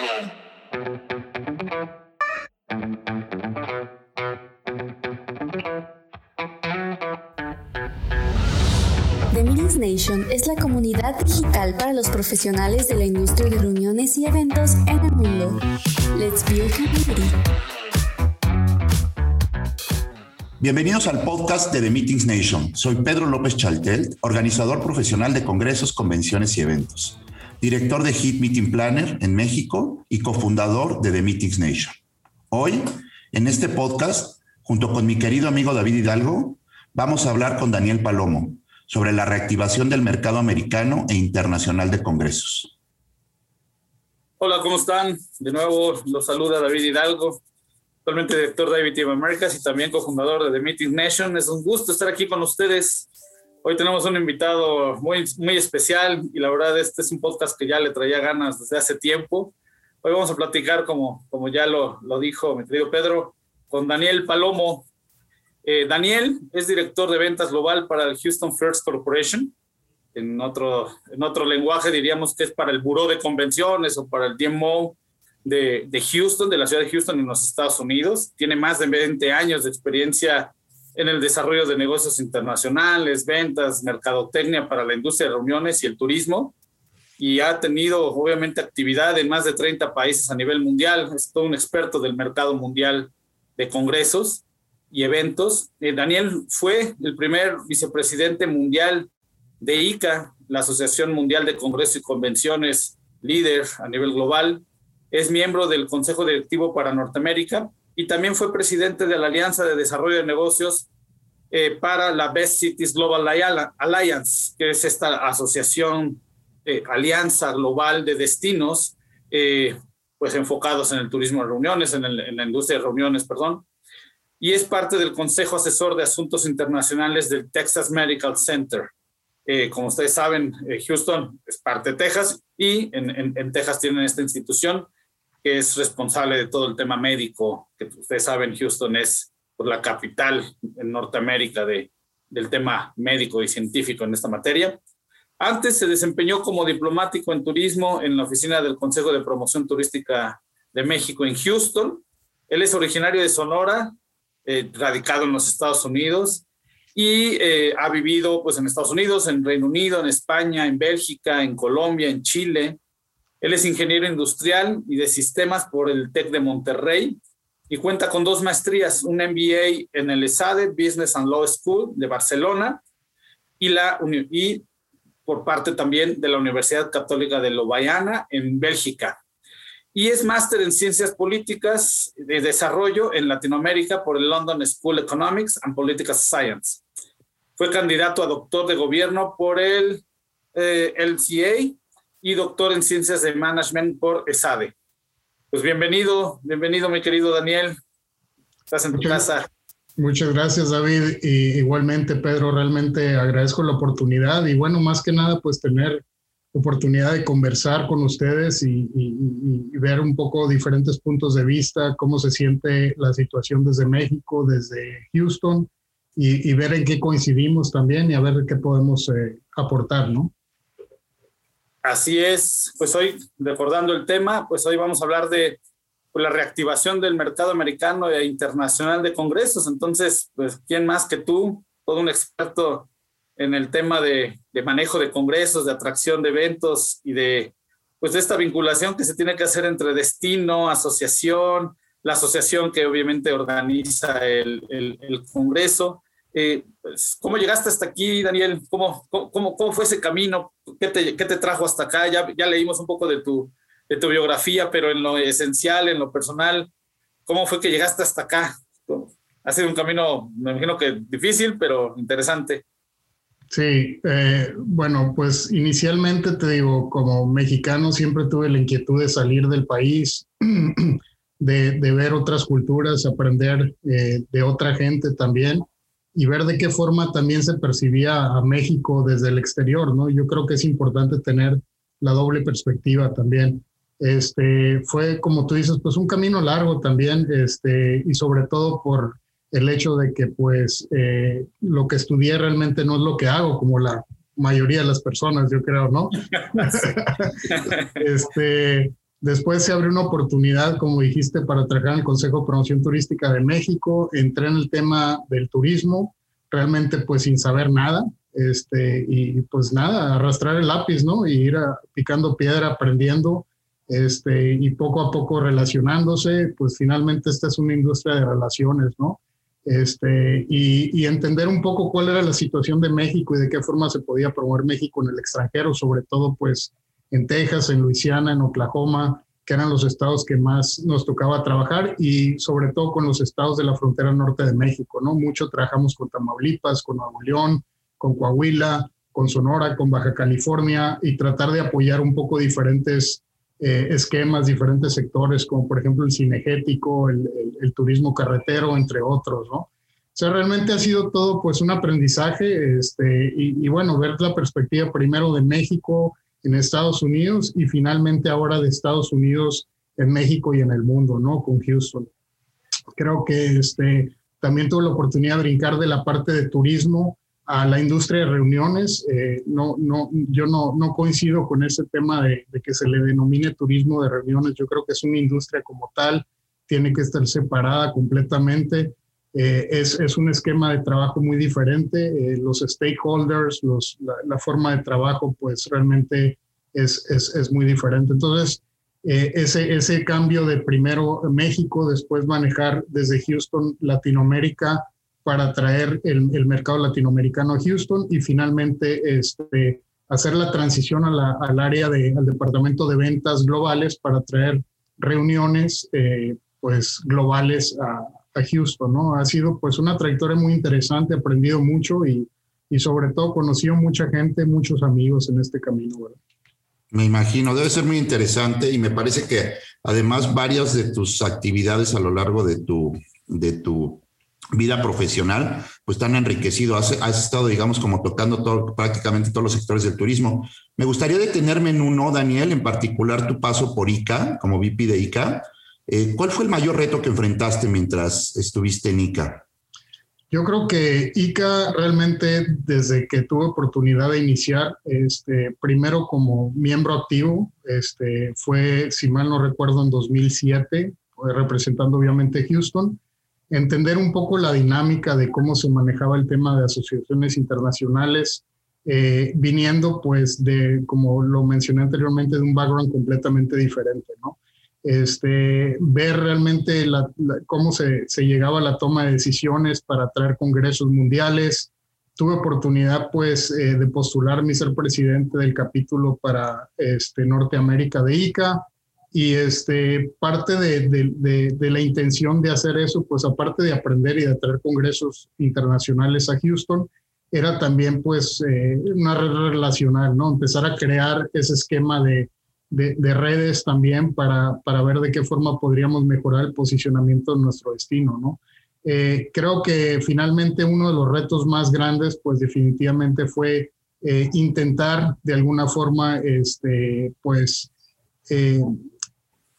The Meetings Nation es la comunidad digital para los profesionales de la industria de reuniones y eventos en el mundo. Let's build community. Bienvenidos al podcast de The Meetings Nation. Soy Pedro López Chaltel, organizador profesional de congresos, convenciones y eventos, director de Hit Meeting Planner en México y cofundador de The Meetings Nation. Hoy, en este podcast, junto con mi querido amigo David Hidalgo, vamos a hablar con Daniel Palomo sobre la reactivación del mercado americano e internacional de congresos. Hola, ¿cómo están? De nuevo los saluda David Hidalgo, actualmente director de IBT Americas y también cofundador de The Meeting Nation. Es un gusto estar aquí con ustedes. Hoy tenemos un invitado muy, muy especial y la verdad este es un podcast que ya le traía ganas desde hace tiempo. Hoy vamos a platicar, como, como ya lo, lo dijo mi querido Pedro, con Daniel Palomo. Eh, Daniel es director de ventas global para el Houston First Corporation. En otro, en otro lenguaje diríamos que es para el Buró de Convenciones o para el DMO de, de, Houston, de la ciudad de Houston en los Estados Unidos. Tiene más de 20 años de experiencia en el desarrollo de negocios internacionales, ventas, mercadotecnia para la industria de reuniones y el turismo. Y ha tenido, obviamente, actividad en más de 30 países a nivel mundial. Es todo un experto del mercado mundial de congresos y eventos. Eh, Daniel fue el primer vicepresidente mundial de ICA, la Asociación Mundial de Congresos y Convenciones, líder a nivel global es miembro del Consejo Directivo para Norteamérica y también fue presidente de la Alianza de Desarrollo de Negocios eh, para la Best Cities Global Alliance, que es esta asociación, eh, alianza global de destinos, eh, pues enfocados en el turismo de reuniones, en, el, en, la industria de reuniones, perdón. Y es parte del Consejo Asesor de Asuntos Internacionales del Texas Medical Center. como ustedes saben, Houston es parte de Texas y en, en, en Texas tienen esta institución que es responsable de todo el tema médico, que ustedes saben, Houston es por la capital en Norteamérica de, del tema médico y científico en esta materia. Antes se desempeñó como diplomático en turismo en la oficina del Consejo de Promoción Turística de México en Houston. Él es originario de Sonora, eh, radicado en los Estados Unidos y eh, ha vivido pues en Estados Unidos, en Reino Unido, en España, en Bélgica, en Colombia, en Chile, él es ingeniero industrial y de sistemas por el TEC de Monterrey y cuenta con dos maestrías, un MBA en el ESADE, Business and Law School de Barcelona, y, la, y por parte también de la Universidad Católica de Lobayana en Bélgica. Y es máster en Ciencias Políticas de Desarrollo en Latinoamérica por el London School of Economics and Political Science. Fue candidato a doctor de gobierno por el eh, LCA y doctor en Ciencias de Management por ESADE. Pues bienvenido, bienvenido mi querido Daniel. Estás en tu muchas, casa. Muchas gracias David y igualmente Pedro, realmente agradezco la oportunidad y bueno, más que nada pues tener oportunidad de conversar con ustedes y, y, y, ver un poco diferentes puntos de vista, cómo se siente la situación desde México, desde Houston y, y ver en qué coincidimos también y a ver qué podemos eh, aportar, ¿no? Así es, pues hoy, recordando el tema, pues hoy vamos a hablar de pues, la reactivación del mercado americano e internacional de congresos. Entonces, pues, ¿quién más que tú? Todo un experto en el tema de, manejo de congresos, de atracción de eventos y de, pues, de esta vinculación que se tiene que hacer entre destino, asociación, la asociación que obviamente organiza el congreso. Eh, pues, ¿Cómo llegaste hasta aquí, Daniel? ¿Cómo, cómo, cómo fue ese camino? ¿Qué te, ¿Qué te, trajo hasta acá? Ya, ya leímos un poco de tu, de tu biografía, pero en lo esencial, en lo personal, ¿cómo fue que llegaste hasta acá? Ha sido un camino, me imagino que difícil, pero interesante. Sí, eh, bueno, pues inicialmente te digo, como mexicano siempre tuve la inquietud de salir del país, de, de ver otras culturas, aprender eh, de otra gente también y ver de qué forma también se percibía a México desde el exterior, ¿no? Yo creo que es importante tener la doble perspectiva también. Este, fue, como tú dices, pues un camino largo también, este, y sobre todo por el hecho de que, pues, eh, lo que estudié realmente no es lo que hago, como la mayoría de las personas, yo creo, ¿no? este, Después se abrió una oportunidad, como dijiste, para trabajar en el Consejo de Promoción Turística de México. Entré en el tema del turismo, realmente pues sin saber nada. Este, y pues nada, arrastrar el lápiz, ¿no? Y ir picando piedra, aprendiendo, este, y poco a poco relacionándose, pues finalmente esta es una industria de relaciones, ¿no? Este, y, entender un poco cuál era la situación de México y de qué forma se podía promover México en el extranjero, sobre todo pues en Texas, en Luisiana, en Oklahoma, que eran los estados que más nos tocaba trabajar y sobre todo con los estados de la frontera norte de México, ¿no? Mucho trabajamos con Tamaulipas, con Nuevo León, con Coahuila, con Sonora, con Baja California y tratar de apoyar un poco diferentes eh, esquemas, diferentes sectores, como por ejemplo el cinegético, el, el, turismo carretero, entre otros, ¿no? O sea, realmente ha sido todo pues un aprendizaje este, y, y bueno, ver la perspectiva primero de México, en Estados Unidos y finalmente ahora de Estados Unidos en México y en el mundo, ¿no? Con Houston. Creo que este, también tuve la oportunidad de brincar de la parte de turismo a la industria de reuniones. Eh, no, no, yo no, no coincido con ese tema de, de, que se le denomine turismo de reuniones. Yo creo que es una industria como tal, tiene que estar separada completamente. Eh, es, es, un esquema de trabajo muy diferente. Eh, los stakeholders, los, la, forma de trabajo, pues realmente es, es, es muy diferente. Entonces, eh, ese, ese cambio de primero México, después manejar desde Houston Latinoamérica para traer el, el mercado latinoamericano a Houston y finalmente este, hacer la transición a la, al área de, al departamento de ventas globales para traer reuniones pues globales a, a Houston, ¿no? Ha sido pues una trayectoria muy interesante, aprendido mucho y, y sobre todo conocido mucha gente, muchos amigos en este camino, ¿verdad? Me imagino, debe ser muy interesante y me parece que además varias de tus actividades a lo largo de tu, de tu vida profesional, pues están enriquecido. Has, has estado, digamos, como tocando todo, prácticamente todos los sectores del turismo. Me gustaría detenerme en uno, Daniel, en particular tu paso por ICA, como VP de ICA. Eh, ¿Cuál fue el mayor reto que enfrentaste mientras estuviste en ICA? Yo creo que ICA realmente desde que tuve oportunidad de iniciar, este, primero como miembro activo, este, fue, si mal no recuerdo, en 2007, representando obviamente Houston, entender un poco la dinámica de cómo se manejaba el tema de asociaciones internacionales, eh, viniendo pues de, como lo mencioné anteriormente, de un background completamente diferente, ¿no? Este, ver realmente cómo se, llegaba a la toma de decisiones para traer congresos mundiales. Tuve oportunidad pues eh, de postular mi ser presidente del capítulo para este, Norteamérica de ICA y este, parte de, la intención de hacer eso, pues aparte de aprender y de traer congresos internacionales a Houston, era también pues eh, una red relacional, ¿no? Empezar a crear ese esquema de, de, redes también para, para, ver de qué forma podríamos mejorar el posicionamiento de nuestro destino, ¿no? Eh, creo que finalmente uno de los retos más grandes, pues definitivamente fue eh, intentar de alguna forma, este, pues, eh,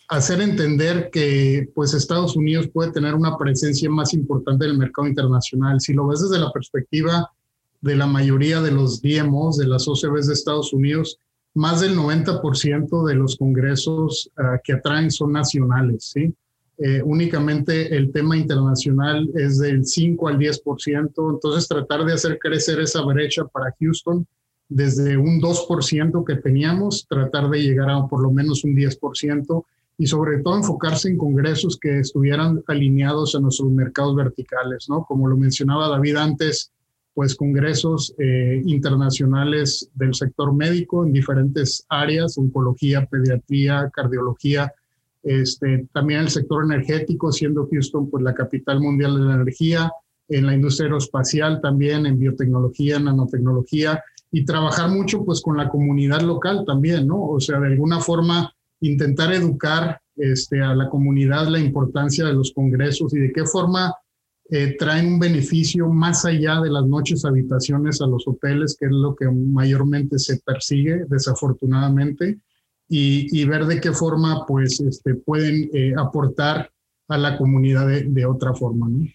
hacer entender que pues Estados Unidos puede tener una presencia más importante en el mercado internacional. Si lo ves desde la perspectiva de la mayoría de los DMOs, de las OCBs de Estados Unidos, más del 90% de los congresos uh, que atraen son nacionales, ¿sí? Eh, únicamente el tema internacional es del 5 al 10%, entonces tratar de hacer crecer esa brecha para Houston desde un 2% que teníamos, tratar de llegar a por lo menos un 10% y sobre todo enfocarse en congresos que estuvieran alineados a nuestros mercados verticales, ¿no? Como lo mencionaba David antes, pues congresos eh, internacionales del sector médico en diferentes áreas, oncología, pediatría, cardiología, este, también el sector energético, siendo Houston pues la capital mundial de la energía, en la industria aeroespacial también, en biotecnología, nanotecnología, y trabajar mucho pues con la comunidad local también, ¿no? O sea, de alguna forma intentar educar este, a la comunidad la importancia de los congresos y de qué forma eh, traen un beneficio más allá de las noches habitaciones a los hoteles, que es lo que mayormente se persigue, desafortunadamente, y, ver de qué forma pues, este, pueden eh, aportar a la comunidad de, otra forma. ¿no?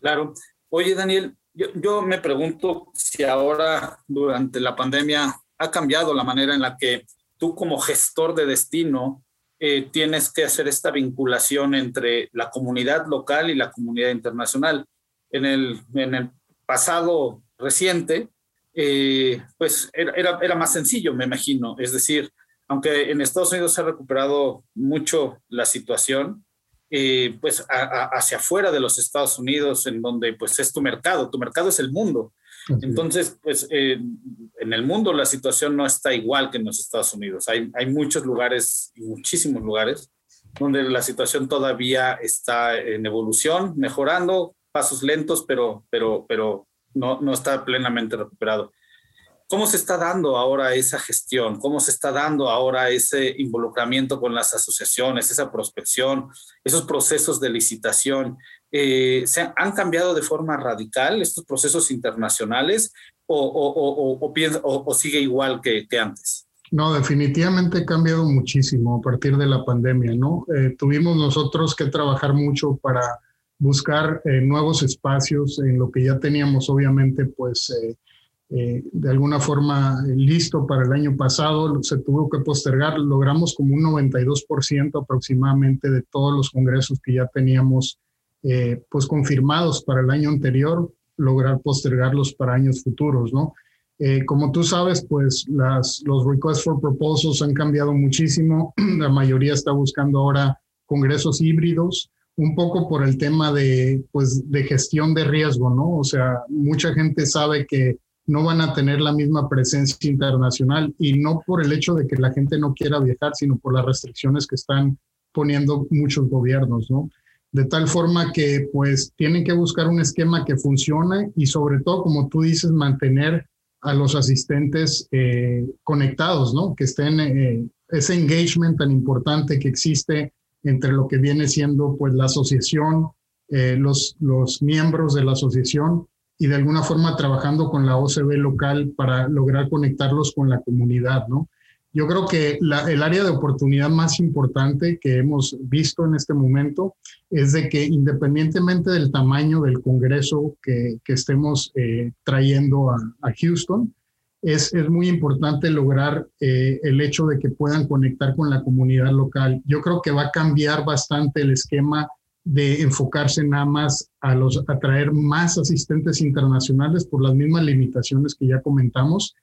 Claro. Oye, Daniel, yo, yo me pregunto si ahora, durante la pandemia, ha cambiado la manera en la que tú como gestor de destino eh, tienes que hacer esta vinculación entre la comunidad local y la comunidad internacional. En el, en el pasado reciente, eh, pues era, era, más sencillo, me imagino. Es decir, aunque en Estados Unidos se ha recuperado mucho la situación, eh, pues hacia afuera de los Estados Unidos, en donde pues es tu mercado, tu mercado es el mundo. Entonces, pues eh, en el mundo la situación no está igual que en los Estados Unidos. Hay, hay muchos lugares, muchísimos lugares, donde la situación todavía está en evolución, mejorando, pasos lentos, pero, pero, pero no, no está plenamente recuperado. ¿Cómo se está dando ahora esa gestión? ¿Cómo se está dando ahora ese involucramiento con las asociaciones, esa prospección, esos procesos de licitación? Eh, ¿se ¿Han cambiado de forma radical estos procesos internacionales o, o, o, sigue igual que, antes? No, definitivamente ha cambiado muchísimo a partir de la pandemia, ¿no? Eh, tuvimos nosotros que trabajar mucho para buscar eh, nuevos espacios en lo que ya teníamos, obviamente, pues de alguna forma listo para el año pasado, se tuvo que postergar, logramos como un 92% aproximadamente de todos los congresos que ya teníamos eh, pues confirmados para el año anterior, lograr postergarlos para años futuros, ¿no? Eh, como tú sabes, pues las, los requests for proposals han cambiado muchísimo. La mayoría está buscando ahora congresos híbridos, un poco por el tema de, pues, de gestión de riesgo, ¿no? O sea, mucha gente sabe que no van a tener la misma presencia internacional y no por el hecho de que la gente no quiera viajar, sino por las restricciones que están poniendo muchos gobiernos, ¿no? De tal forma que pues tienen que buscar un esquema que funcione y sobre todo, como tú dices, mantener a los asistentes eh, conectados, ¿no? Que estén, eh, ese engagement tan importante que existe entre lo que viene siendo pues la asociación, eh, los, los miembros de la asociación y de alguna forma trabajando con la OCB local para lograr conectarlos con la comunidad, ¿no? Yo creo que el área de oportunidad más importante que hemos visto en este momento es de que independientemente del tamaño del Congreso que, que estemos eh, trayendo a, a Houston, es, es, muy importante lograr eh, el hecho de que puedan conectar con la comunidad local. Yo creo que va a cambiar bastante el esquema de enfocarse nada más a los atraer más asistentes internacionales por las mismas limitaciones que ya comentamos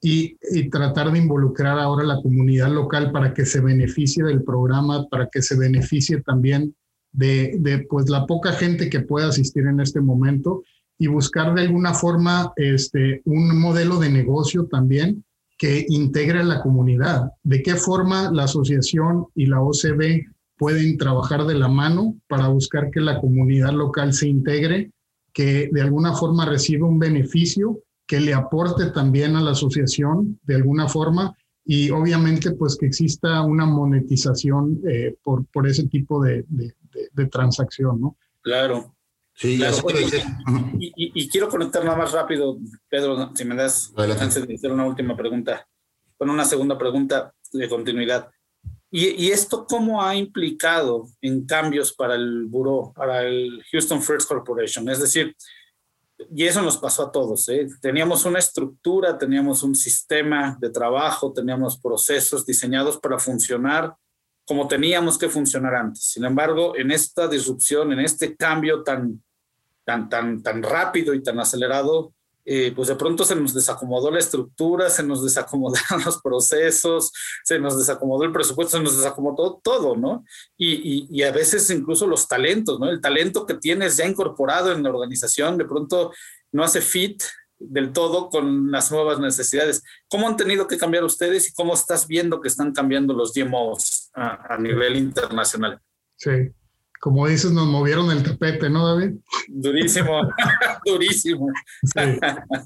y, tratar de involucrar ahora a la comunidad local para que se beneficie del programa, para que se beneficie también de, pues la poca gente que pueda asistir en este momento y buscar de alguna forma este, un modelo de negocio también que integre a la comunidad. ¿De qué forma la asociación y la OCB pueden trabajar de la mano para buscar que la comunidad local se integre, que de alguna forma reciba un beneficio, que le aporte también a la asociación de alguna forma y obviamente pues que exista una monetización eh, por, por ese tipo de, de, transacción, ¿no? Claro. Sí, y, quiero conectar nada más rápido, Pedro, si me das chance de hacer una última pregunta, con una segunda pregunta de continuidad. ¿Y, esto cómo ha implicado en cambios para el buró, para el Houston First Corporation? Es decir, y eso nos pasó a todos. ¿eh? Teníamos una estructura, teníamos un sistema de trabajo, teníamos procesos diseñados para funcionar como teníamos que funcionar antes. Sin embargo, en esta disrupción, en este cambio tan, tan, tan, tan rápido y tan acelerado, eh, pues de pronto se nos desacomodó la estructura, se nos desacomodaron los procesos, se nos desacomodó el presupuesto, se nos desacomodó todo, ¿no? Y, y, a veces incluso los talentos, ¿no? El talento que tienes ya incorporado en la organización de pronto no hace fit del todo con las nuevas necesidades. ¿Cómo han tenido que cambiar ustedes y cómo estás viendo que están cambiando los DMOs a, a nivel internacional? Sí, como dices, nos movieron el tapete, ¿no, David? Durísimo, durísimo.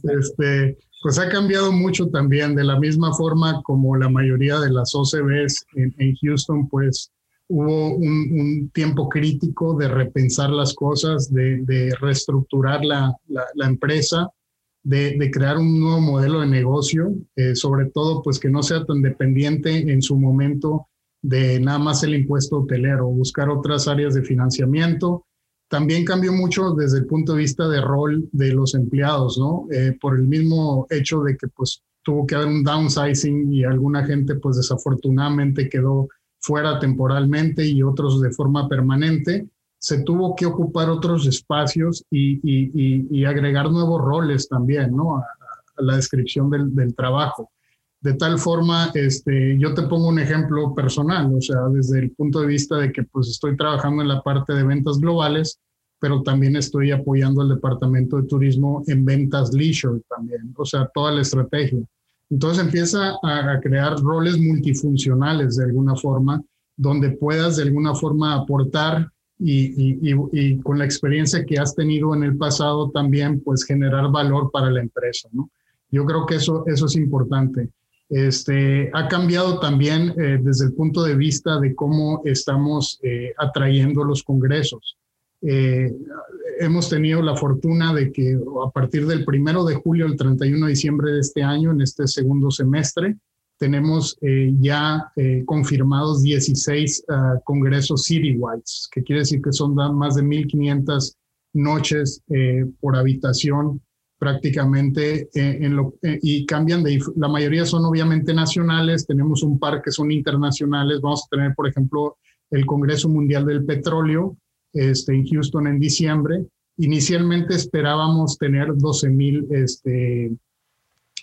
este, pues ha cambiado mucho también, de la misma forma como la mayoría de las OCBs en, Houston, pues hubo un, tiempo crítico de repensar las cosas, de, reestructurar la, empresa, de, crear un nuevo modelo de negocio, eh, sobre todo pues que no sea tan dependiente en su momento de nada más el impuesto hotelero, buscar otras áreas de financiamiento. También cambió mucho desde el punto de vista de rol de los empleados, ¿no? Eh, por el mismo hecho de que pues tuvo que haber un downsizing y alguna gente pues desafortunadamente quedó fuera temporalmente y otros de forma permanente, se tuvo que ocupar otros espacios y, agregar nuevos roles también, ¿no? A, la descripción del, trabajo. De tal forma, este, yo te pongo un ejemplo personal, o sea, desde el punto de vista de que pues estoy trabajando en la parte de ventas globales, pero también estoy apoyando al departamento de turismo en ventas leisure también, o sea, toda la estrategia. Entonces empieza a, crear roles multifuncionales de alguna forma, donde puedas de alguna forma aportar y, y, con la experiencia que has tenido en el pasado también, pues generar valor para la empresa, ¿no? Yo creo que eso, eso es importante. Este, ha cambiado también eh, desde el punto de vista de cómo estamos eh, atrayendo los congresos. Eh, hemos tenido la fortuna de que a partir del primero de julio al 31 de diciembre de este año, en este segundo semestre, tenemos eh, ya confirmados 16 ah, congresos citywide, que quiere decir que son más de 1.500 noches por habitación prácticamente en lo, y cambian de, la mayoría son obviamente nacionales, tenemos un par que son internacionales, vamos a tener por ejemplo el Congreso Mundial del Petróleo, este, en Houston en diciembre. Inicialmente esperábamos tener 12 mil este,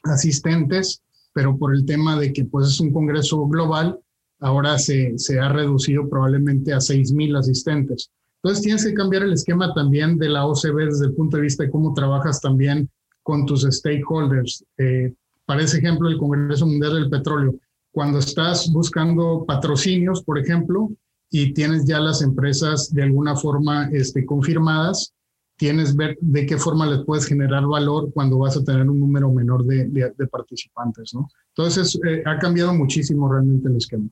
asistentes, pero por el tema de que pues, es un congreso global, ahora se, se ha reducido probablemente a 6 mil asistentes. Entonces tienes que cambiar el esquema también de la OCB desde el punto de vista de cómo trabajas también con tus stakeholders. Eh, para ese ejemplo, el Congreso Mundial del Petróleo, cuando estás buscando patrocinios, por ejemplo, y tienes ya las empresas de alguna forma este, confirmadas, tienes ver de qué forma les puedes generar valor cuando vas a tener un número menor de, participantes, ¿no? Entonces, eh, ha cambiado muchísimo realmente el esquema.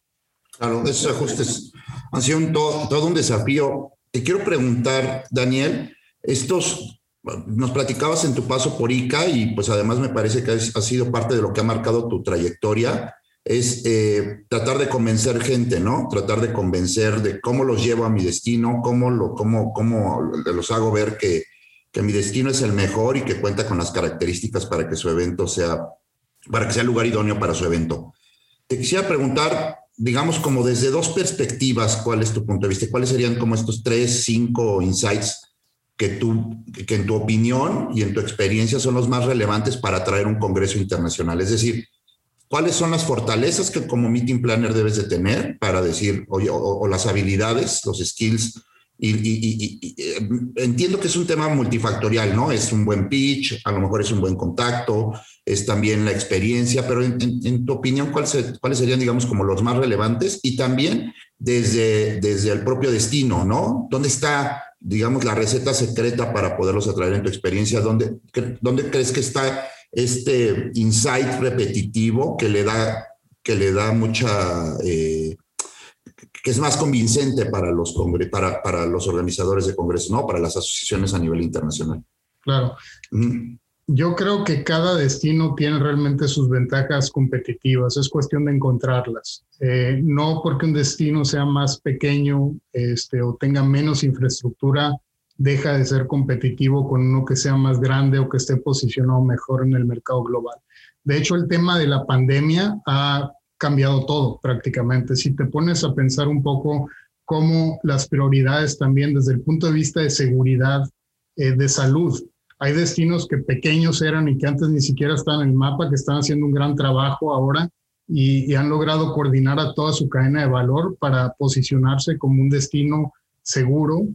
Claro, esos ajustes han sido todo un desafío. Te quiero preguntar, Daniel, estos, nos platicabas en tu paso por ICA y pues además me parece que ha sido parte de lo que ha marcado tu trayectoria es eh, tratar de convencer gente, ¿no? Tratar de convencer de cómo los llevo a mi destino, cómo, lo, cómo, cómo los hago ver que, que mi destino es el mejor y que cuenta con las características para que su evento sea, para que sea lugar idóneo para su evento. Te quisiera preguntar, digamos, como desde dos perspectivas, ¿cuál es tu punto de vista? ¿Cuáles serían como estos tres, cinco insights que, tú, que en tu opinión y en tu experiencia son los más relevantes para traer un congreso internacional? Es decir, cuáles son las fortalezas que como meeting planner debes de tener para decir, o, las habilidades, los skills. Y, eh, entiendo que es un tema multifactorial, ¿no? Es un buen pitch, a lo mejor es un buen contacto, es también la experiencia, pero en, tu opinión, ¿cuáles, serían, digamos, como los más relevantes? Y también desde, desde el propio destino, ¿no? ¿Dónde está, digamos, la receta secreta para poderlos atraer en tu experiencia? ¿Dónde, dónde crees que está este insight repetitivo que le da, que le da mucha, eh, que es más convincente para los, para, para los organizadores de congresos, ¿no? Para las asociaciones a nivel internacional. Claro. Yo creo que cada destino tiene realmente sus ventajas competitivas, es cuestión de encontrarlas. Eh, no porque un destino sea más pequeño este, o tenga menos infraestructura, deja de ser competitivo con uno que sea más grande o que esté posicionado mejor en el mercado global. De hecho, el tema de la pandemia ha cambiado todo prácticamente. Si te pones a pensar un poco cómo las prioridades también desde el punto de vista de seguridad, eh, de salud, hay destinos que pequeños eran y que antes ni siquiera estaban en el mapa, que están haciendo un gran trabajo ahora y, han logrado coordinar a toda su cadena de valor para posicionarse como un destino seguro,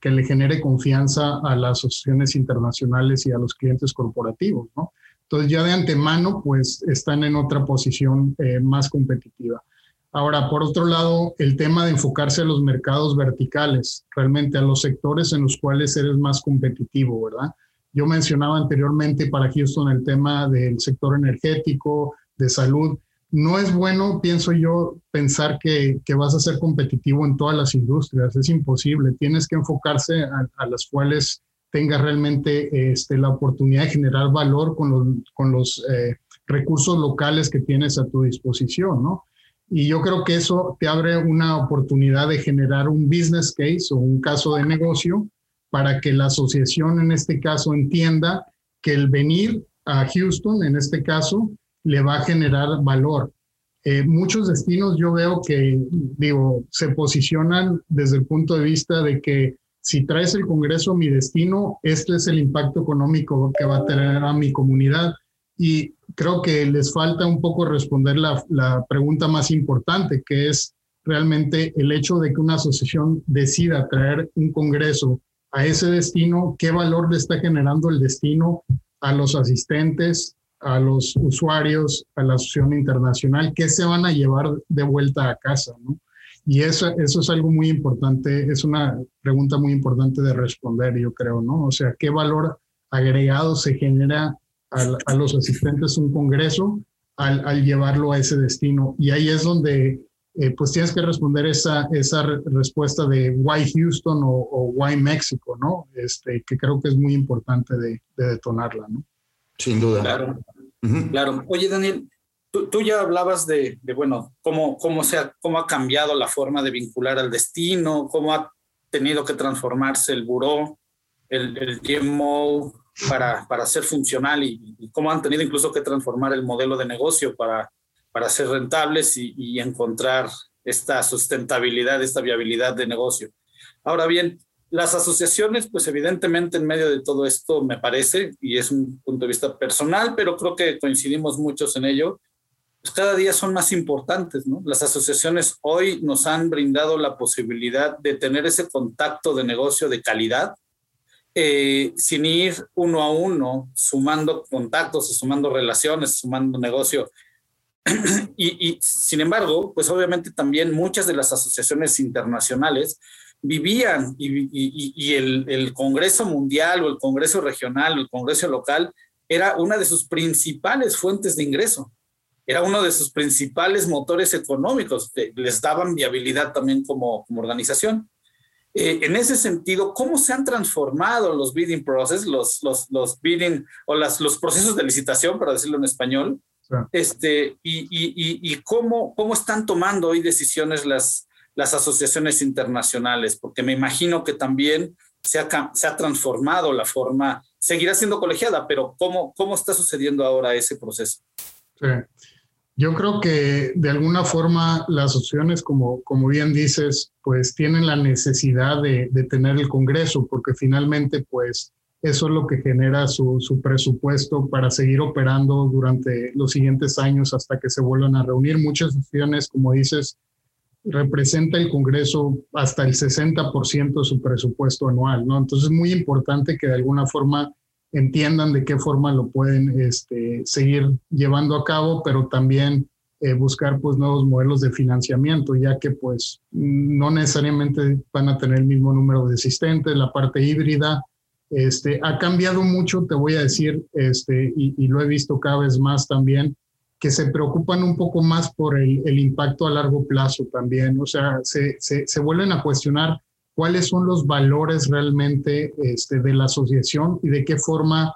que le genere confianza a las asociaciones internacionales y a los clientes corporativos, ¿no? Entonces ya de antemano, pues están en otra posición eh, más competitiva. Ahora, por otro lado, el tema de enfocarse a los mercados verticales, realmente a los sectores en los cuales eres más competitivo, ¿verdad? Yo mencionaba anteriormente para Houston el tema del sector energético, de salud, no es bueno, pienso yo, pensar que, vas a ser competitivo en todas las industrias. Es imposible. Tienes que enfocarse a, las cuales tengas realmente este, la oportunidad de generar valor con los, con los eh, recursos locales que tienes a tu disposición, ¿no? Y yo creo que eso te abre una oportunidad de generar un business case o un caso de negocio para que la asociación en este caso entienda que el venir a Houston, en este caso, le va a generar valor. eh, muchos destinos yo veo que, digo, se posicionan desde el punto de vista de que si traes el Congreso a mi destino, este es el impacto económico que va a tener a mi comunidad. Y creo que les falta un poco responder la, pregunta más importante, que es realmente el hecho de que una asociación decida traer un Congreso a ese destino, qué valor le está generando el destino a los asistentes, a los usuarios, a la asociación internacional, qué se van a llevar de vuelta a casa, ¿no? Y eso, eso es algo muy importante, es una pregunta muy importante de responder, yo creo, ¿no? O sea, ¿qué valor agregado se genera a, los asistentes a un congreso al, al, llevarlo a ese destino? Y ahí es donde, eh, pues tienes que responder esa, esa respuesta de why Houston o, o, why México, ¿no? Este, que creo que es muy importante de, de detonarla, ¿no? Sin duda. Claro, claro. Oye, Daniel, Tú, ya hablabas de, bueno, cómo, cómo, se ha, cómo ha cambiado la forma de vincular al destino, cómo ha tenido que transformarse el buró, el, el GMO para, para ser funcional y, cómo han tenido incluso que transformar el modelo de negocio para, para ser rentables y, y encontrar esta sustentabilidad, esta viabilidad de negocio. Ahora bien, las asociaciones, pues evidentemente en medio de todo esto, me parece, y es un punto de vista personal, pero creo que coincidimos muchos en ello, pues, cada día son más importantes, ¿no? Las asociaciones hoy nos han brindado la posibilidad de tener ese contacto de negocio de calidad, eh, sin ir uno a uno, sumando contactos, sumando relaciones, sumando negocio. y, y, sin embargo, pues obviamente también muchas de las asociaciones internacionales vivían y, y, y el, el, Congreso Mundial o el Congreso Regional o el Congreso Local era una de sus principales fuentes de ingreso era uno de sus principales motores económicos, les daban viabilidad también como, como organización. Eh, en ese sentido, ¿cómo se han transformado los bidding process, los, los, los bidding o las, los procesos de licitación, para decirlo en español? Este, y, y, y, cómo, cómo están tomando hoy decisiones las, las asociaciones internacionales, porque me imagino que también se ha, se ha transformado la forma, seguirá siendo colegiada, pero ¿cómo, cómo está sucediendo ahora ese proceso? Sí. Yo creo que de alguna forma las asociaciones, como, como bien dices, pues tienen la necesidad de, de tener el Congreso, porque finalmente, pues eso es lo que genera su, su, presupuesto para seguir operando durante los siguientes años hasta que se vuelvan a reunir. Muchas asociaciones, como dices, representa el Congreso hasta el 60% de su presupuesto anual, ¿no? Entonces es muy importante que de alguna forma entiendan de qué forma lo pueden este, seguir llevando a cabo, pero también eh, buscar pues nuevos modelos de financiamiento, ya que pues no necesariamente van a tener el mismo número de asistentes, la parte híbrida. Este, ha cambiado mucho, te voy a decir, este, y, lo he visto cada vez más también, que se preocupan un poco más por el, impacto a largo plazo también, o sea, se, se, se vuelven a cuestionar cuáles son los valores realmente este, de la asociación y de qué forma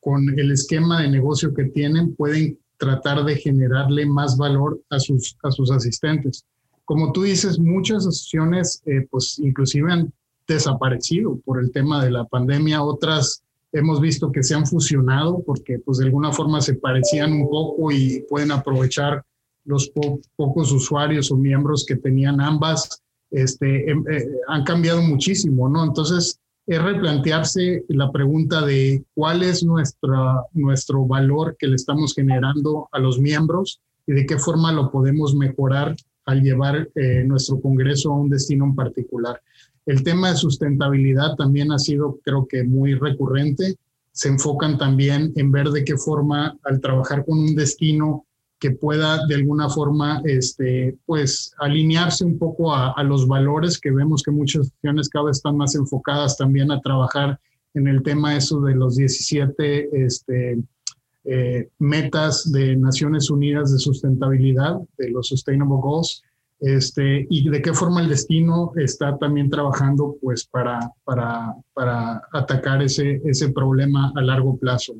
con el esquema de negocio que tienen pueden tratar de generarle más valor a sus, a sus asistentes. Como tú dices, muchas asociaciones eh, pues inclusive han desaparecido por el tema de la pandemia, otras hemos visto que se han fusionado porque pues de alguna forma se parecían un poco y pueden aprovechar los pocos usuarios o miembros que tenían ambas este, em, eh, han cambiado muchísimo, ¿no? Entonces, es replantearse la pregunta de cuál es nuestra, nuestro valor que le estamos generando a los miembros y de qué forma lo podemos mejorar al llevar eh, nuestro Congreso a un destino en particular. El tema de sustentabilidad también ha sido, creo que, muy recurrente. Se enfocan también en ver de qué forma, al trabajar con un destino, que pueda de alguna forma este, pues, alinearse un poco a, los valores que vemos que muchas instituciones cada vez están más enfocadas también a trabajar en el tema eso de los 17 este, eh, metas de Naciones Unidas de sustentabilidad, de los Sustainable Goals, este, y de qué forma el destino está también trabajando pues para, para, para atacar ese, ese problema a largo plazo.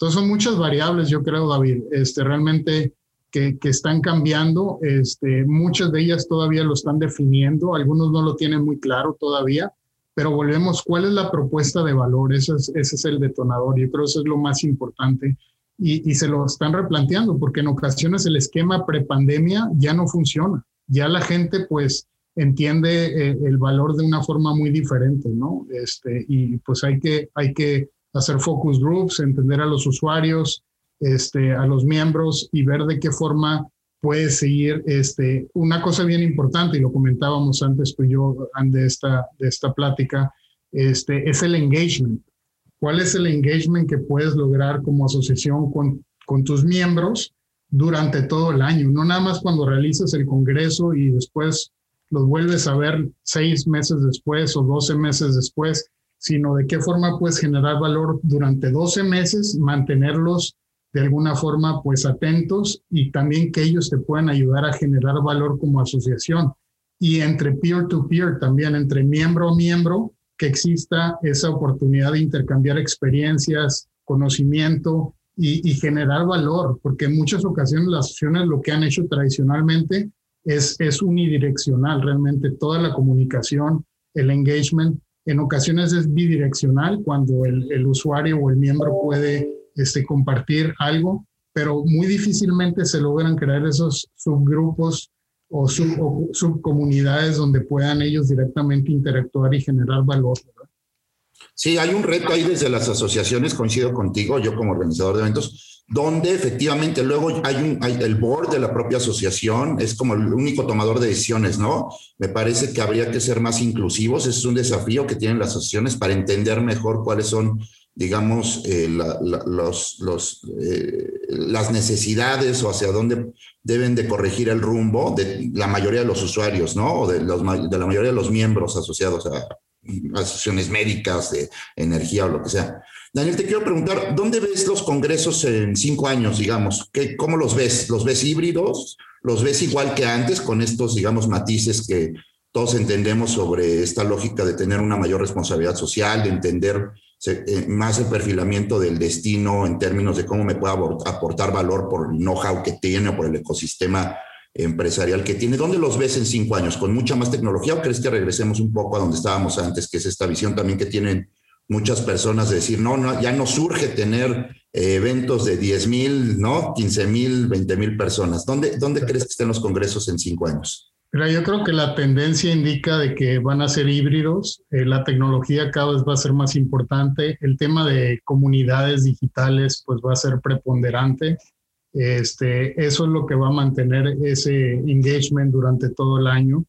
Entonces son muchas variables, yo creo, David, este, realmente que, que, están cambiando. Este, muchas de ellas todavía lo están definiendo, algunos no lo tienen muy claro todavía, pero volvemos, ¿cuál es la propuesta de valor? Ese es, ese es el detonador. Yo creo que eso es lo más importante. y, se lo están replanteando porque en ocasiones el esquema prepandemia ya no funciona. Ya la gente pues entiende eh, el valor de una forma muy diferente, ¿no? Este, y pues hay que, hay que hacer focus groups, entender a los usuarios, este, a los miembros y ver de qué forma puede seguir. Este, una cosa bien importante, y lo comentábamos antes pues yo de esta, de esta plática, este, es el engagement. ¿Cuál es el engagement que puedes lograr como asociación con, con tus miembros durante todo el año? No nada más cuando realizas el congreso y después los vuelves a ver seis meses después o doce meses después, sino de qué forma puedes generar valor durante doce meses, mantenerlos de alguna forma pues atentos y también que ellos te puedan ayudar a generar valor como asociación. Y entre peer to -peer, también entre miembro a miembro, que exista esa oportunidad de intercambiar experiencias, conocimiento y, generar valor, porque en muchas ocasiones las asociaciones lo que han hecho tradicionalmente es, es unidireccional, realmente toda la comunicación, el engagement, en ocasiones es bidireccional cuando el, usuario o el miembro puede este, compartir algo, pero muy difícilmente se logran crear esos subgrupos o, subcomunidades donde puedan ellos directamente interactuar y generar valor. Sí, hay un reto ahí desde las asociaciones, coincido contigo, yo como organizador de eventos, donde efectivamente luego hay un, hay el board de la propia asociación, es como el único tomador de decisiones, ¿no? Me parece que habría que ser más inclusivos, es un desafío que tienen las asociaciones para entender mejor cuáles son digamos, eh, los, los, eh, las necesidades o hacia dónde deben de corregir el rumbo de la mayoría de los usuarios, ¿no? O de, de la mayoría de los miembros asociados a asociaciones médicas, de energía o lo que sea. Daniel, te quiero preguntar, ¿dónde ves los congresos en cinco años, digamos? ¿Qué, ¿Cómo los ves? ¿Los ves híbridos? ¿Los ves igual que antes con estos, digamos, matices que todos entendemos sobre esta lógica de tener una mayor responsabilidad social, de entender eh, más el perfilamiento del destino en términos de cómo me puede aportar valor por el know-how que tiene o por el ecosistema empresarial que tiene. ¿Dónde los ves en cinco años? ¿Con mucha más tecnología o crees que regresemos un poco a donde estábamos antes, que es esta visión también que tienen muchas personas de decir, no, no ya no surge tener eh, eventos de 10 mil, ¿no? 15 mil, 20 mil personas. ¿Dónde, ¿Dónde crees que estén los congresos en cinco años? Pero yo creo que la tendencia indica de que van a ser híbridos, eh, la tecnología cada vez va a ser más importante, el tema de comunidades digitales pues va a ser preponderante. Este, eso es lo que va a mantener ese engagement durante todo el año.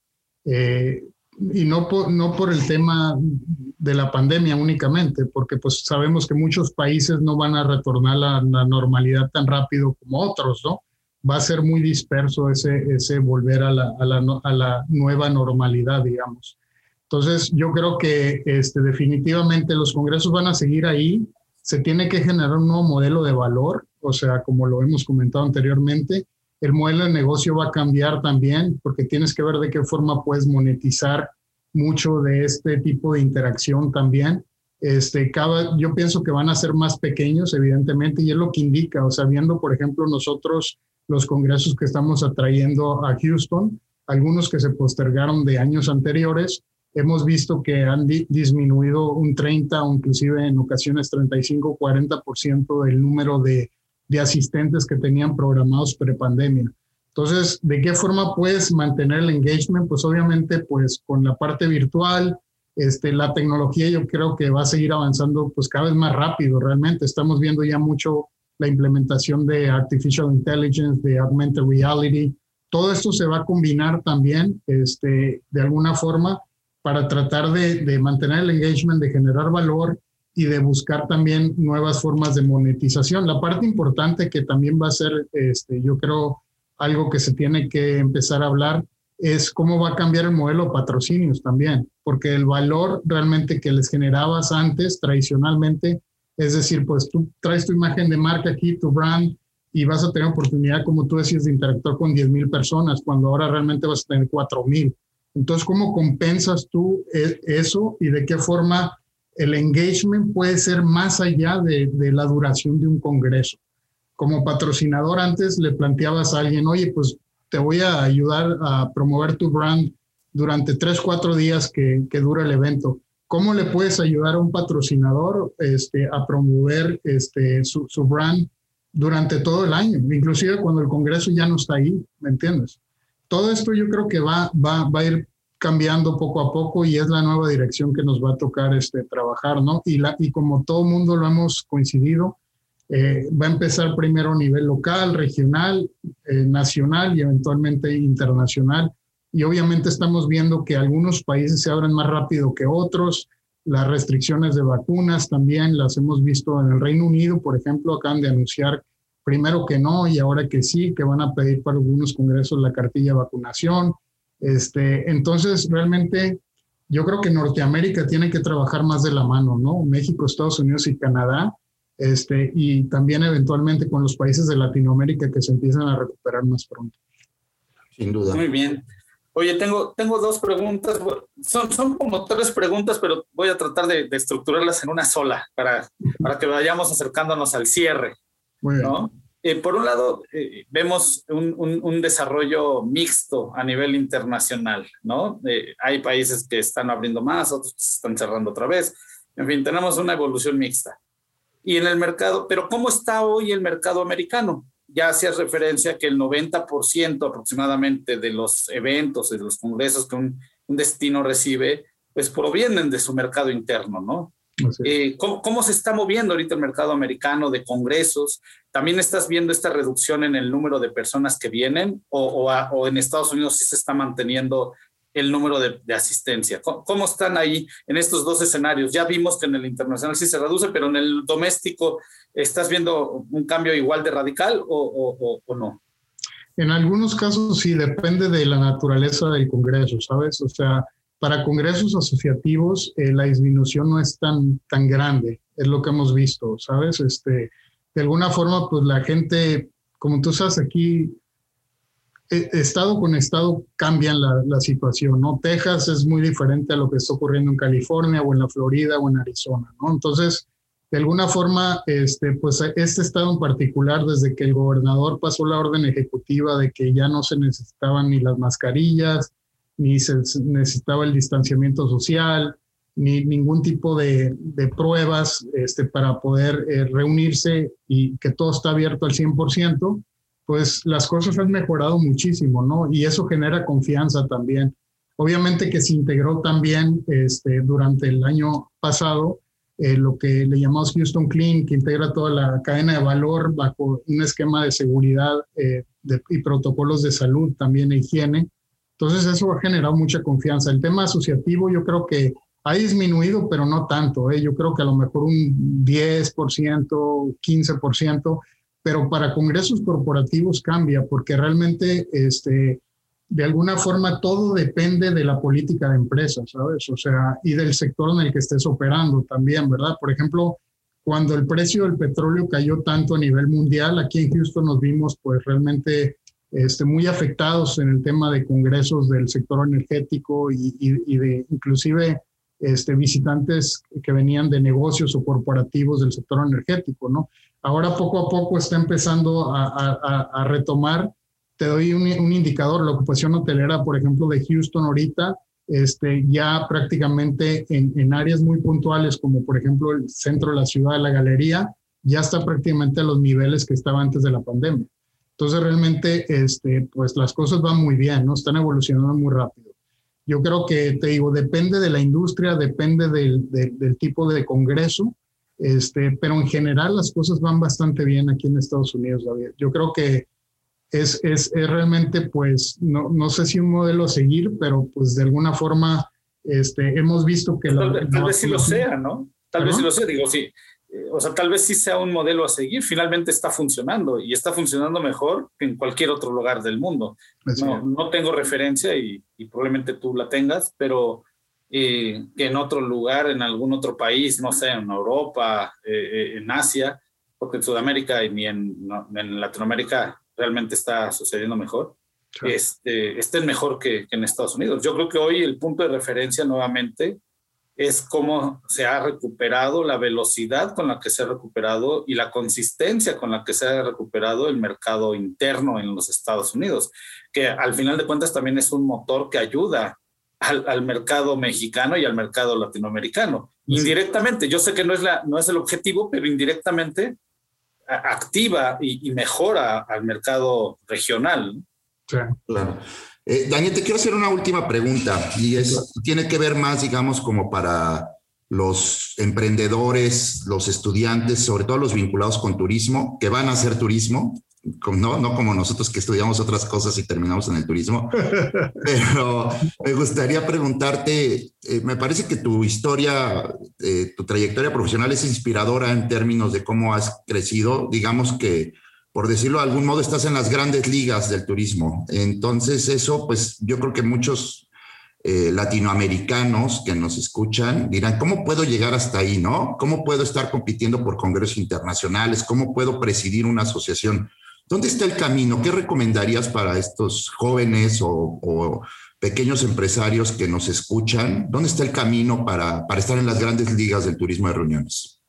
Eh, y no por, no por el tema de la pandemia únicamente, porque pues sabemos que muchos países no van a retornar a la normalidad tan rápido como otros, ¿no? va a ser muy disperso ese, ese volver a la, a, la, nueva normalidad, digamos. Entonces, yo creo que este, definitivamente los congresos van a seguir ahí. Se tiene que generar un nuevo modelo de valor, o sea, como lo hemos comentado anteriormente, el modelo de negocio va a cambiar también porque tienes que ver de qué forma puedes monetizar mucho de este tipo de interacción también. Este, cada, yo pienso que van a ser más pequeños, evidentemente, y es lo que indica, o sea, viendo, por ejemplo, nosotros los congresos que estamos atrayendo a Houston, algunos que se postergaron de años anteriores, hemos visto que han disminuido un 30 o inclusive en ocasiones 35, 40% del número de, de asistentes que tenían programados prepandemia. Entonces, ¿de qué forma puedes mantener el engagement? Pues obviamente, pues con la parte virtual, este, la tecnología yo creo que va a seguir avanzando pues cada vez más rápido, realmente. Estamos viendo ya mucho la implementación de artificial intelligence, de augmented reality. Todo esto se va a combinar también este, de alguna forma para tratar de, de mantener el engagement, de generar valor y de buscar también nuevas formas de monetización. La parte importante que también va a ser, este, yo creo, algo que se tiene que empezar a hablar es cómo va a cambiar el modelo de patrocinios también, porque el valor realmente que les generabas antes tradicionalmente es decir, pues tú traes tu imagen de marca aquí, tu brand, y vas a tener oportunidad, como tú decías, de interactuar con 10 mil personas, cuando ahora realmente vas a tener 4 mil. Entonces, ¿cómo compensas tú e, eso y de qué forma el engagement puede ser más allá de, de la duración de un congreso? Como patrocinador antes le planteabas a alguien, oye, pues te voy a ayudar a promover tu brand durante 3, 4 días que, que dura el evento ¿Cómo le puedes ayudar a un patrocinador este, a promover este, su, brand durante todo el año, inclusive cuando el Congreso ya no está ahí, ¿me entiendes? Todo esto yo creo que va, va, va a ir cambiando poco a poco y es la nueva dirección que nos va a tocar este, trabajar, ¿no? Y, la, y como todo mundo lo hemos coincidido, eh, va a empezar primero a nivel local, regional, eh, nacional y eventualmente internacional. Y obviamente estamos viendo que algunos países se abren más rápido que otros. Las restricciones de vacunas también las hemos visto en el Reino Unido, por ejemplo, acaban de anunciar primero que no y ahora que sí, que van a pedir para algunos congresos la cartilla de vacunación. Este, entonces, realmente yo creo que Norteamérica tiene que trabajar más de la mano, ¿no? México, Estados Unidos y Canadá, este, y también eventualmente con los países de Latinoamérica que se empiezan a recuperar más pronto. Sin duda. Muy bien. Oye, tengo, tengo dos preguntas. Son, son como tres preguntas, pero voy a tratar de, estructurarlas en una sola para, para que vayamos acercándonos al cierre. ¿no? Eh, por un lado, eh, vemos un, desarrollo mixto a nivel internacional, ¿no? Eh, hay países que están abriendo más, otros que se están cerrando otra vez. En fin, tenemos una evolución mixta. Y en el mercado, pero ¿cómo está hoy el mercado americano? Ya hacías referencia que el 90% aproximadamente de los eventos, de los congresos que un, un destino recibe, pues provienen de su mercado interno, ¿no? Eh, ¿cómo, se está moviendo ahorita el mercado americano de congresos? ¿También estás viendo esta reducción en el número de personas que vienen o, en Estados Unidos sí se está manteniendo el número de, asistencia? ¿Cómo, están ahí en estos dos escenarios? Ya vimos que en el internacional sí se reduce, pero en el doméstico, ¿estás viendo un cambio igual de radical o, o no? En algunos casos sí, depende de la naturaleza del Congreso, ¿sabes? O sea, para congresos asociativos eh, la disminución no es tan, tan grande, es lo que hemos visto, ¿sabes? Este, de alguna forma, pues la gente, como tú sabes, aquí, eh, estado con estado cambian la, la, situación, ¿no? Texas es muy diferente a lo que está ocurriendo en California o en la Florida o en Arizona, ¿no? Entonces, de alguna forma, este, pues este estado en particular, desde que el gobernador pasó la orden ejecutiva de que ya no se necesitaban ni las mascarillas, ni se necesitaba el distanciamiento social, ni ningún tipo de, pruebas este, para poder eh, reunirse y que todo está abierto al 100%, pues las cosas han mejorado muchísimo, ¿no? Y eso genera confianza también. Obviamente que se integró también este, durante el año pasado eh, lo que le llamamos Houston Clean, que integra toda la cadena de valor bajo un esquema de seguridad eh, y protocolos de salud, también de higiene, entonces eso ha generado mucha confianza. El tema asociativo yo creo que ha disminuido, pero no tanto. ¿eh? Yo creo que a lo mejor un 10%, 15%, pero para congresos corporativos cambia, porque realmente este, de alguna forma todo depende de la política de empresa, ¿sabes? O sea, y del sector en el que estés operando también, ¿verdad? Por ejemplo, cuando el precio del petróleo cayó tanto a nivel mundial, aquí en Houston nos vimos pues realmente este, muy afectados en el tema de congresos del sector energético y, y, de inclusive este, visitantes que venían de negocios o corporativos del sector energético, ¿no? Ahora poco a poco está empezando a, a, a retomar. Te doy un, un, indicador, la ocupación hotelera, por ejemplo, de Houston ahorita, este, ya prácticamente en, en áreas muy puntuales, como por ejemplo el centro de la ciudad, la galería, ya está prácticamente a los niveles que estaba antes de la pandemia. Entonces realmente, este, pues las cosas van muy bien, ¿no? Están evolucionando muy rápido. Yo creo que, te digo, depende de la industria, depende del, del, tipo de congreso, este, pero en general las cosas van bastante bien aquí en Estados Unidos, David. Yo creo que es, es, es realmente, pues, no, no, sé si un modelo a seguir, pero pues de alguna forma este, hemos visto que... Tal, la, tal vez sí lo sea, ¿no? Tal vez sí lo sea, digo, sí eh, o sea, tal vez sí sea un modelo a seguir, finalmente está funcionando y está funcionando mejor que en cualquier otro lugar del mundo. No, no, tengo referencia y, probablemente tú la tengas, pero eh, que en otro lugar, en algún otro país, no sé, en Europa, eh, en Asia, porque en Sudamérica y ni en, en, Latinoamérica realmente está sucediendo mejor, este, estén mejor que, que en Estados Unidos. Yo creo que hoy el punto de referencia nuevamente es cómo se ha recuperado, la velocidad con la que se ha recuperado y la consistencia con la que se ha recuperado el mercado interno en los Estados Unidos, que al final de cuentas también es un motor que ayuda al, mercado mexicano y al mercado latinoamericano. Indirectamente, yo sé que no es, la, no es el objetivo, pero indirectamente activa y, mejora al mercado regional. Claro. Eh, Daniel, te quiero hacer una última pregunta y es, tiene que ver más, digamos, como para los emprendedores, los estudiantes, sobre todo los vinculados con turismo, que van a hacer turismo, no, no como nosotros que estudiamos otras cosas y terminamos en el turismo, pero me gustaría preguntarte, eh, me parece que tu historia, eh, tu trayectoria profesional es inspiradora en términos de cómo has crecido, digamos que, por decirlo de algún modo, estás en las grandes ligas del turismo. Entonces eso, pues yo creo que muchos eh, latinoamericanos que nos escuchan dirán, ¿cómo puedo llegar hasta ahí, no? ¿Cómo puedo estar compitiendo por congresos internacionales? ¿Cómo puedo presidir una asociación? ¿Dónde está el camino? ¿Qué recomendarías para estos jóvenes o, pequeños empresarios que nos escuchan? ¿Dónde está el camino para, para estar en las grandes ligas del turismo de reuniones?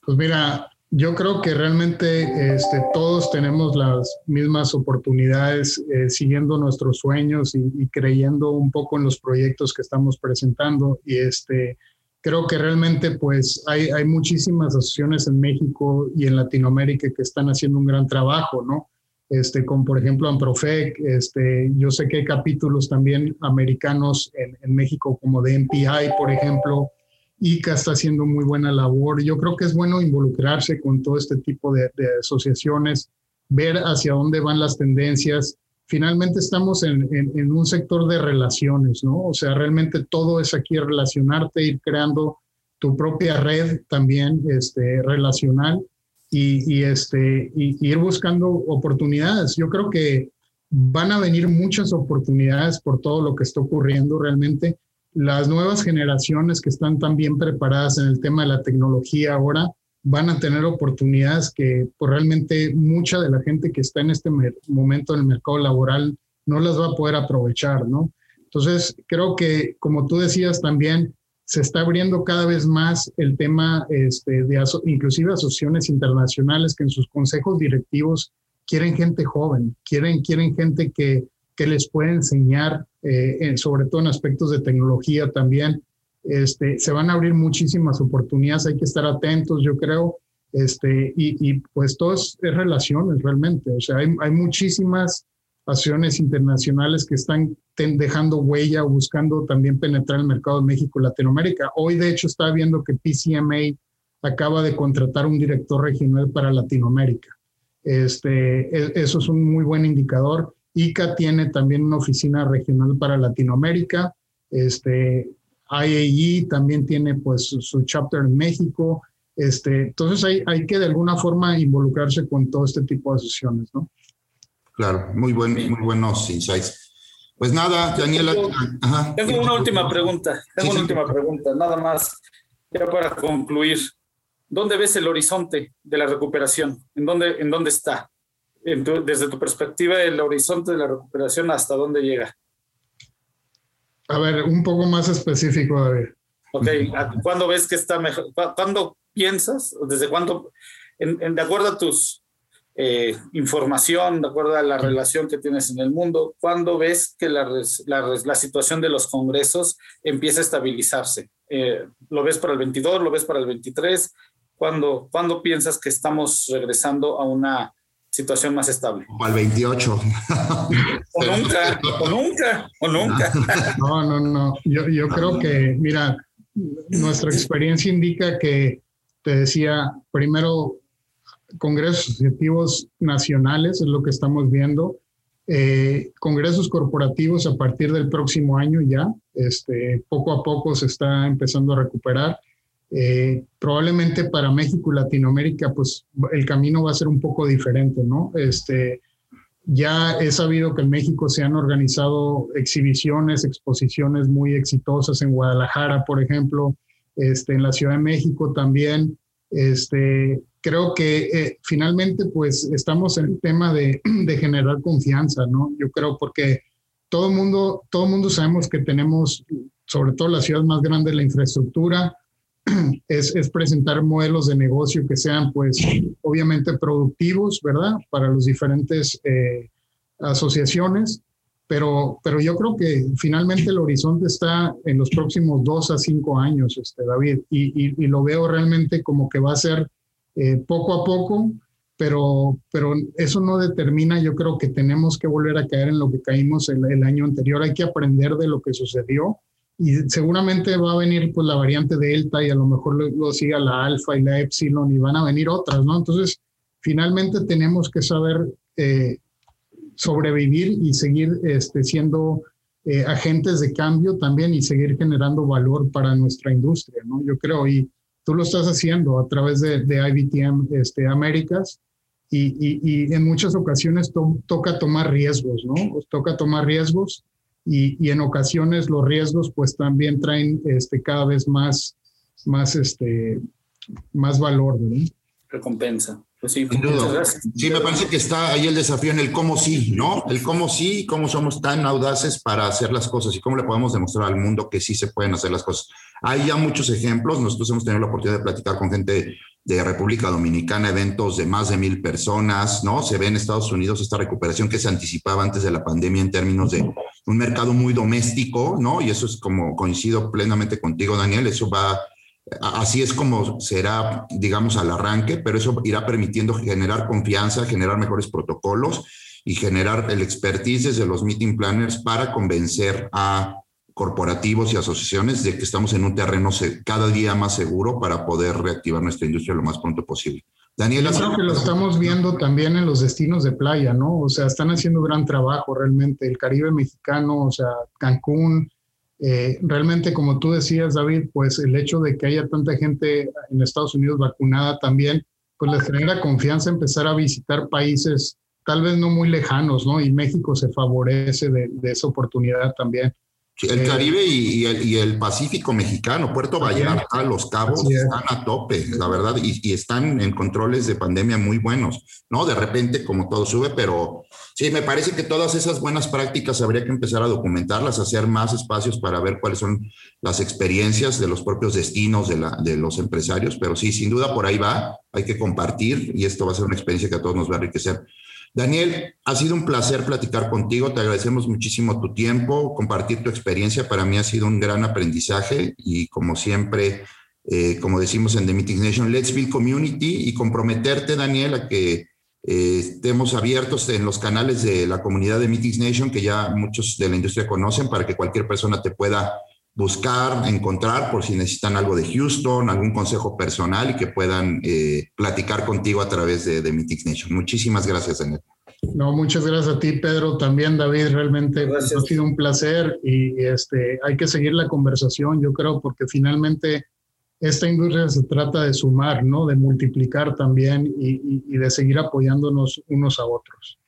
Pues mira, yo creo que realmente este, todos tenemos las mismas oportunidades eh, siguiendo nuestros sueños y, y, creyendo un poco en los proyectos que estamos presentando. Y este, creo que realmente pues hay, hay muchísimas asociaciones en México y en Latinoamérica que están haciendo un gran trabajo, ¿no? Este, como por ejemplo Amprofec, este, yo sé que hay capítulos también americanos en, en México como de MPI, por ejemplo, ICA está haciendo muy buena labor. Yo creo que es bueno involucrarse con todo este tipo de, asociaciones, ver hacia dónde van las tendencias finalmente estamos en, un sector de relaciones, ¿no? O sea, realmente todo es aquí relacionarte, ir creando tu propia red también este, relacional y, y este, y, ir buscando oportunidades. Yo creo que van a venir muchas oportunidades por todo lo que está ocurriendo realmente. Las nuevas generaciones que están tan bien preparadas en el tema de la tecnología ahora, van a tener oportunidades que pues, realmente mucha de la gente que está en este momento en el mercado laboral no las va a poder aprovechar, ¿no? Entonces, creo que, como tú decías también, se está abriendo cada vez más el tema este, de inclusive asociaciones internacionales que en sus consejos directivos quieren gente joven, quieren, quieren gente que, que les pueda enseñar, eh, sobre todo en aspectos de tecnología también, este, se van a abrir muchísimas oportunidades, hay que estar atentos, yo creo, este, y, y pues todo es, relaciones realmente, o sea, hay, hay muchísimas acciones internacionales que están dejando huella buscando también penetrar el mercado de México y Latinoamérica. Hoy, de hecho, está viendo que PCMA acaba de contratar un director regional para Latinoamérica. Este, e, eso es un muy buen indicador. ICA tiene también una oficina regional para Latinoamérica. Este, IAE también tiene pues su, chapter en México. Este, entonces hay, hay que de alguna forma involucrarse con todo este tipo de asociaciones, ¿no? Claro, muy, buen, muy buenos insights. Pues nada, Daniela. Tengo, una última pregunta, tengo una última pregunta, nada más, ya para concluir. ¿Dónde ves el horizonte de la recuperación? ¿En dónde, en dónde está? Desde tu perspectiva, el horizonte de la recuperación, ¿hasta dónde llega? A ver, un poco más específico, David. Ok, ¿cuándo ves que está mejor? ¿Cuándo piensas? ¿Desde cuándo? En, de acuerdo a tus eh, información, de acuerdo a la relación que tienes en el mundo, ¿cuándo ves que la, la, situación de los congresos empieza a estabilizarse? Eh, ¿Lo ves para el 22? ¿Lo ves para el 23? ¿Cuándo, ¿Cuándo piensas que estamos regresando a una situación más estable. O al 28. o nunca, o nunca, o nunca. No, no, no. Yo, yo creo que, mira, nuestra experiencia indica que, te decía, primero, congresos asociativos nacionales es lo que estamos viendo. Eh, congresos corporativos a partir del próximo año ya, este, poco a poco se está empezando a recuperar. Eh, probablemente para México y Latinoamérica, pues el camino va a ser un poco diferente, ¿no? Este, ya he sabido que en México se han organizado exhibiciones, exposiciones muy exitosas en Guadalajara, por ejemplo, este, en la Ciudad de México también. Este, creo que eh, finalmente, pues estamos en el tema de, de, generar confianza, ¿no? Yo creo porque todo mundo, todo mundo sabemos que tenemos, sobre todo las ciudades más grandes, la infraestructura, es, es, presentar modelos de negocio que sean, pues, obviamente productivos, ¿verdad? Para los diferentes eh, asociaciones, pero, pero yo creo que finalmente el horizonte está en los próximos dos a cinco años, este, David, y, y, lo veo realmente como que va a ser eh, poco a poco, pero, pero eso no determina, yo creo que tenemos que volver a caer en lo que caímos el año anterior, hay que aprender de lo que sucedió y seguramente va a venir pues la variante Delta y a lo mejor luego siga la Alfa y la Epsilon y van a venir otras, ¿no? Entonces, finalmente tenemos que saber eh, sobrevivir y seguir este, siendo eh, agentes de cambio también y seguir generando valor para nuestra industria, ¿no? Yo creo, y tú lo estás haciendo a través de, de IBTM este, Américas y, y, en muchas ocasiones toca tomar riesgos, ¿no? Toca tomar riesgos y, en ocasiones los riesgos pues también traen este, cada vez más, más, este, más valor. ¿no? Recompensa. Pues sí, sí, me parece que está ahí el desafío en el cómo sí, ¿no? El cómo sí, cómo somos tan audaces para hacer las cosas y cómo le podemos demostrar al mundo que sí se pueden hacer las cosas. Hay ya muchos ejemplos, nosotros hemos tenido la oportunidad de platicar con gente de República Dominicana, eventos de más de mil personas, ¿no? Se ve en Estados Unidos esta recuperación que se anticipaba antes de la pandemia en términos de un mercado muy doméstico, ¿no? Y eso es como coincido plenamente contigo, Daniel, eso va, así es como será, digamos, al arranque, pero eso irá permitiendo generar confianza, generar mejores protocolos y generar el expertise de los meeting planners para convencer a corporativos y asociaciones de que estamos en un terreno cada día más seguro para poder reactivar nuestra industria lo más pronto posible. Daniela. Yo creo que lo estamos viendo también en los destinos de playa, ¿no? O sea, están haciendo gran trabajo realmente. El Caribe mexicano, o sea, Cancún. Eh, realmente, como tú decías, David, pues el hecho de que haya tanta gente en Estados Unidos vacunada también, pues les genera confianza empezar a visitar países tal vez no muy lejanos, ¿no? Y México se favorece de esa oportunidad también. El Caribe y, el, Pacífico mexicano, Puerto Vallarta, Los Cabos, están a tope, la verdad, y, están en controles de pandemia muy buenos, ¿no? De repente, como todo sube, pero sí, me parece que todas esas buenas prácticas habría que empezar a documentarlas, hacer más espacios para ver cuáles son las experiencias de los propios destinos de, la, de los empresarios, pero sí, sin duda por ahí va, hay que compartir y esto va a ser una experiencia que a todos nos va a enriquecer. Daniel, ha sido un placer platicar contigo, te agradecemos muchísimo tu tiempo, compartir tu experiencia, para mí ha sido un gran aprendizaje y como siempre, eh, como decimos en The Meeting Nation, let's build community y comprometerte, Daniel, a que eh, estemos abiertos en los canales de la comunidad de Meetings Nation, que ya muchos de la industria conocen, para que cualquier persona te pueda buscar, encontrar por si necesitan algo de Houston, algún consejo personal y que puedan eh, platicar contigo a través de, de Meetings Nation. Muchísimas gracias, Daniel. No, muchas gracias a ti, Pedro, también David, realmente ha sido un placer y este, hay que seguir la conversación, yo creo, porque finalmente esta industria se trata de sumar, ¿no? De multiplicar también y de seguir apoyándonos unos a otros.